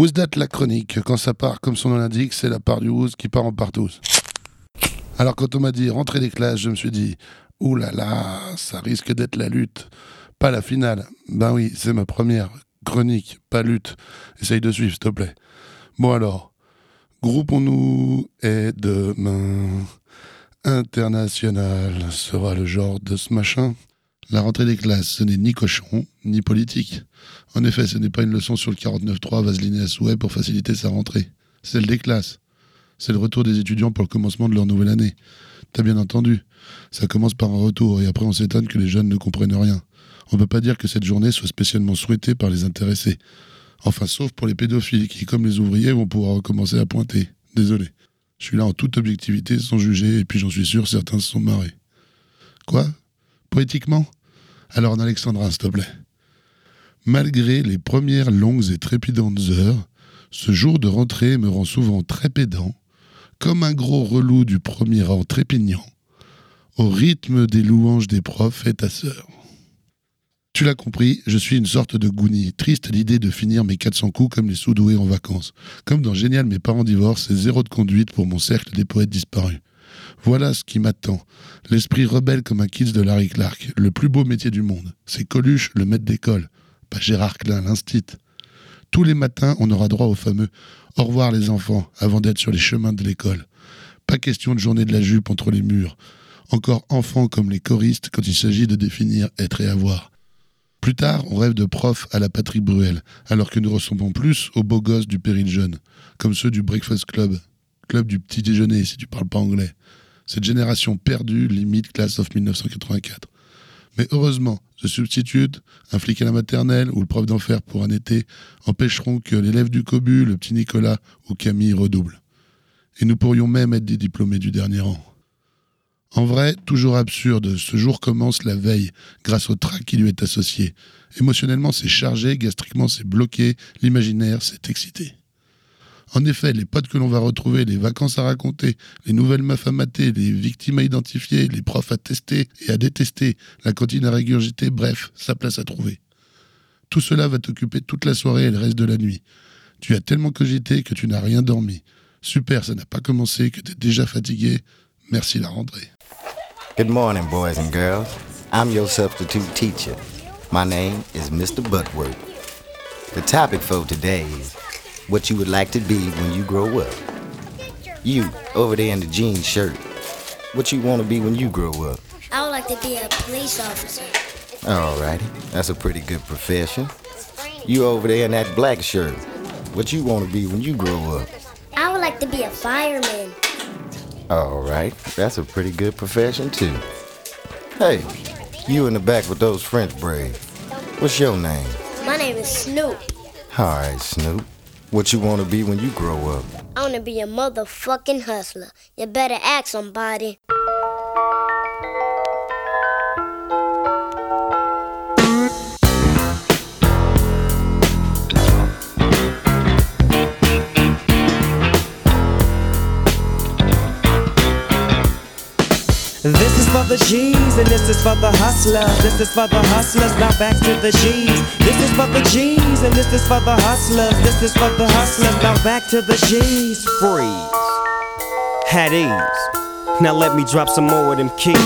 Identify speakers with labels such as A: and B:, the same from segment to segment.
A: Who's That la chronique Quand ça part, comme son nom l'indique, c'est la part du Who's qui part en partouze. Alors quand on m'a dit rentrer des classes, je me suis dit là, ça risque d'être la lutte, pas la finale. Ben oui, c'est ma première chronique, pas lutte. Essaye de suivre, s'il te plaît. Bon alors, groupons-nous et demain international sera le genre de ce machin. La rentrée des classes, ce n'est ni cochon, ni politique. En effet, ce n'est pas une leçon sur le 49.3 vaseline à souhait pour faciliter sa rentrée. Celle des classes. C'est le retour des étudiants pour le commencement de leur nouvelle année. T'as bien entendu. Ça commence par un retour et après on s'étonne que les jeunes ne comprennent rien. On ne peut pas dire que cette journée soit spécialement souhaitée par les intéressés. Enfin, sauf pour les pédophiles qui, comme les ouvriers, vont pouvoir recommencer à pointer. Désolé. Je suis là en toute objectivité, sans juger, et puis j'en suis sûr, certains se sont marrés. Quoi? Poétiquement? Alors, en alexandrin, s'il te plaît. Malgré les premières longues et trépidantes heures, ce jour de rentrée me rend souvent très pédant, comme un gros relou du premier rang trépignant, au rythme des louanges des profs et ta sœur. Tu l'as compris, je suis une sorte de gouni, triste l'idée de finir mes 400 coups comme les sous-doués en vacances. Comme dans Génial, mes parents divorcent et zéro de conduite pour mon cercle des poètes disparus. Voilà ce qui m'attend. L'esprit rebelle comme un kids de Larry Clark, le plus beau métier du monde. C'est Coluche, le maître d'école, pas Gérard Klein, l'instit. Tous les matins, on aura droit au fameux Au revoir les enfants avant d'être sur les chemins de l'école. Pas question de journée de la jupe entre les murs. Encore enfants comme les choristes quand il s'agit de définir être et avoir. Plus tard, on rêve de profs à la Patrick Bruel, alors que nous ressemblons plus aux beaux gosses du péril jeune, comme ceux du Breakfast Club, club du petit déjeuner si tu parles pas anglais. Cette génération perdue, limite classe of 1984. Mais heureusement, The Substitute, un flic à la maternelle ou le prof d'enfer pour un été empêcheront que l'élève du Cobu, le petit Nicolas ou Camille redoublent. Et nous pourrions même être des diplômés du dernier rang. En vrai, toujours absurde, ce jour commence la veille, grâce au trac qui lui est associé. Émotionnellement, c'est chargé, gastriquement, c'est bloqué, l'imaginaire, c'est excité. En effet, les potes que l'on va retrouver, les vacances à raconter, les nouvelles meufs à mater, les victimes à identifier, les profs à tester et à détester, la cantine à régurgiter, bref, sa place à trouver. Tout cela va t'occuper toute la soirée et le reste de la nuit. Tu as tellement cogité que tu n'as rien dormi. Super, ça n'a pas commencé, que tu es déjà fatigué. Merci la rentrée.
B: Good morning, boys and girls. I'm your substitute teacher. My name is Mr. Butworth. The topic for today is what you would like to be when you grow up. You, over there in the jean shirt, what you want to be when you grow up?
C: I would like to be a police officer.
B: Alrighty, that's a pretty good profession. You over there in that black shirt, what you want to be when you grow up?
C: I would like to be a fireman.
B: All right, that's a pretty good profession too. Hey, you in the back with those French braids. What's your name?
C: My name is Snoop.
B: All right, Snoop. What you want to be when you grow up?
C: I want to be a motherfucking hustler. You better ask somebody.
D: This is for the G's and this is for the hustlers. This is for the hustlers, now back to the G's. This is for the G's and this is for the hustlers. This is for the hustlers, now back to the G's. Freeze. Had ease. Now let me drop some more of them keys.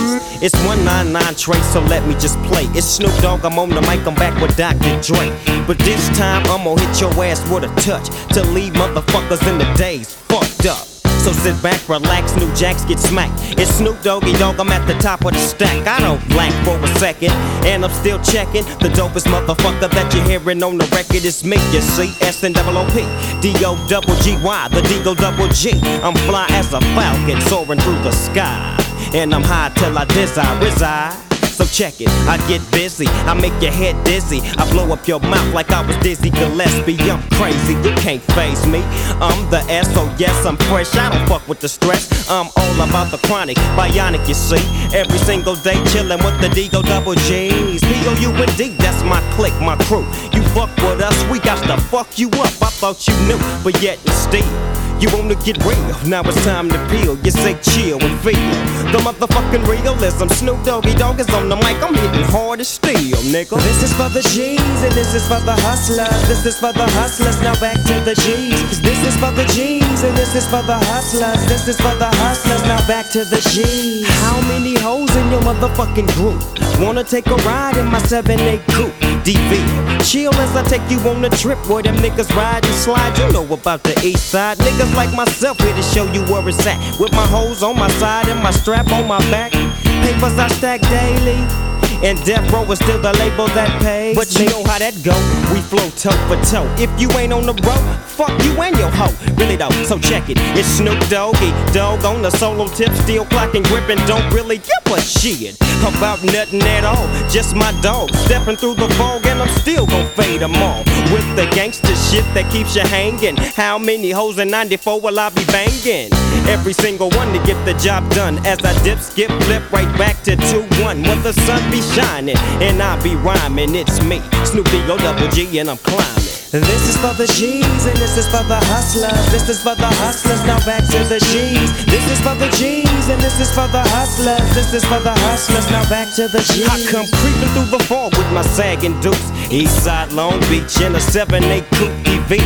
D: It's 199 trace, so let me just play. It's Snoop Dogg, I'm on the mic, I'm back with Dr. Dre. But this time I'm gonna hit your ass with a touch to leave motherfuckers in the daze fucked up. So sit back, relax, new jacks get smacked. It's Snoop Doggy Dogg, I'm at the top of the stack. I don't blank for a second, and I'm still checking. The dopest motherfucker that you're hearing on the record is me, you see. S and double O P, D O double G Y, the D O double G. I'm fly as a falcon soaring through the sky. And I'm high till I desire reside. So check it, I get busy, I make your head dizzy. I blow up your mouth like I was Dizzy Gillespie. I'm crazy, you can't faze me. I'm the S, so yes, I'm fresh. I don't fuck with the stress. I'm all about the chronic, bionic, you see. Every single day chillin' with the D-O double G's. P-O-U-N-D, that's my clique, my crew. You fuck with us, we got to fuck you up. I thought you knew, but yet and still. You wanna get real, now it's time to peel. You say chill and feel the motherfucking realism. Snoop Doggy Dogg is on the mic, I'm hitting hard as steel, nigga. This is for the G's and this is for the hustlers. This is for the hustlers, now back to the G's. This is for the G's and this is for the hustlers. This is for the hustlers, now back to the G's. How many hoes in your motherfucking group wanna take a ride in my 7-8 coupe? DV. Chill as I take you on a trip where them niggas ride and slide. You know about the east side. Niggas like myself here to show you where it's at. With my hoes on my side and my strap on my back. Papers I stack daily. And death row is still the label that pays. But you know how that go. We flow toe for toe. If you ain't on the road, fuck you and your hoe. Really though, so check it. It's Snoop Doggy, dog on the solo tip, still clocking, gripping. Don't really give a shit about nothing at all. Just my dog stepping through the fog, and I'm still gon' fade them all. With the gangster shit that keeps you hanging. How many hoes in 94 will I be banging? Every single one to get the job done. As I dip, skip, flip right back to 2-1. When the sun be shining and I be rhyming, it's me, Snoopy O double G, and I'm climbing. This is for the G's and this is for the hustlers. This is for the hustlers, now back to the G's. This is for the G's and this is for the hustlers. This is for the hustlers, now back to the G's. I come creeping through the fall with my sagging dukes. Eastside Long Beach in a 7-8 coupe EV.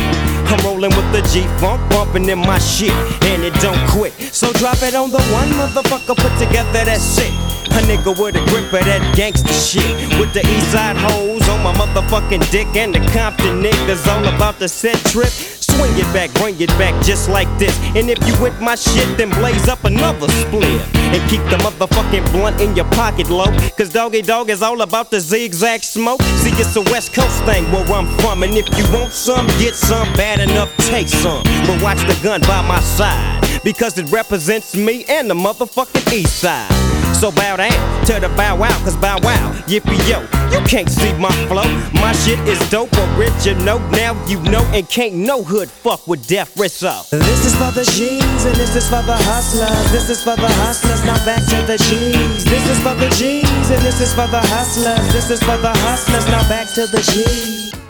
D: I'm rolling with the G-Funk, bumping in my shit, and it don't quit. So drop it on the one motherfucker put together that shit. A nigga with a grip of that gangster shit. With the east side hoes on my motherfucking dick. And the Compton niggas all about the set trip. Swing it back, bring it back just like this. And if you with my shit, then blaze up another split. And keep the motherfucking blunt in your pocket low. Cause Doggy Dogg is all about the zigzag smoke. See, it's a West Coast thing where I'm from. And if you want some, get some. Bad enough, take some. But watch the gun by my side. Because it represents me and the motherfucking east side. So bow down to the bow wow, cause bow wow, yippee yo, you can't see my flow. My shit is dope, original, now you know, and can't no hood fuck with death wrist up. This is for the G's, and this is for the hustlers. This is for the hustlers, now back to the G's. This is for the G's, and this is for the hustlers. This is for the hustlers, now back to the G's.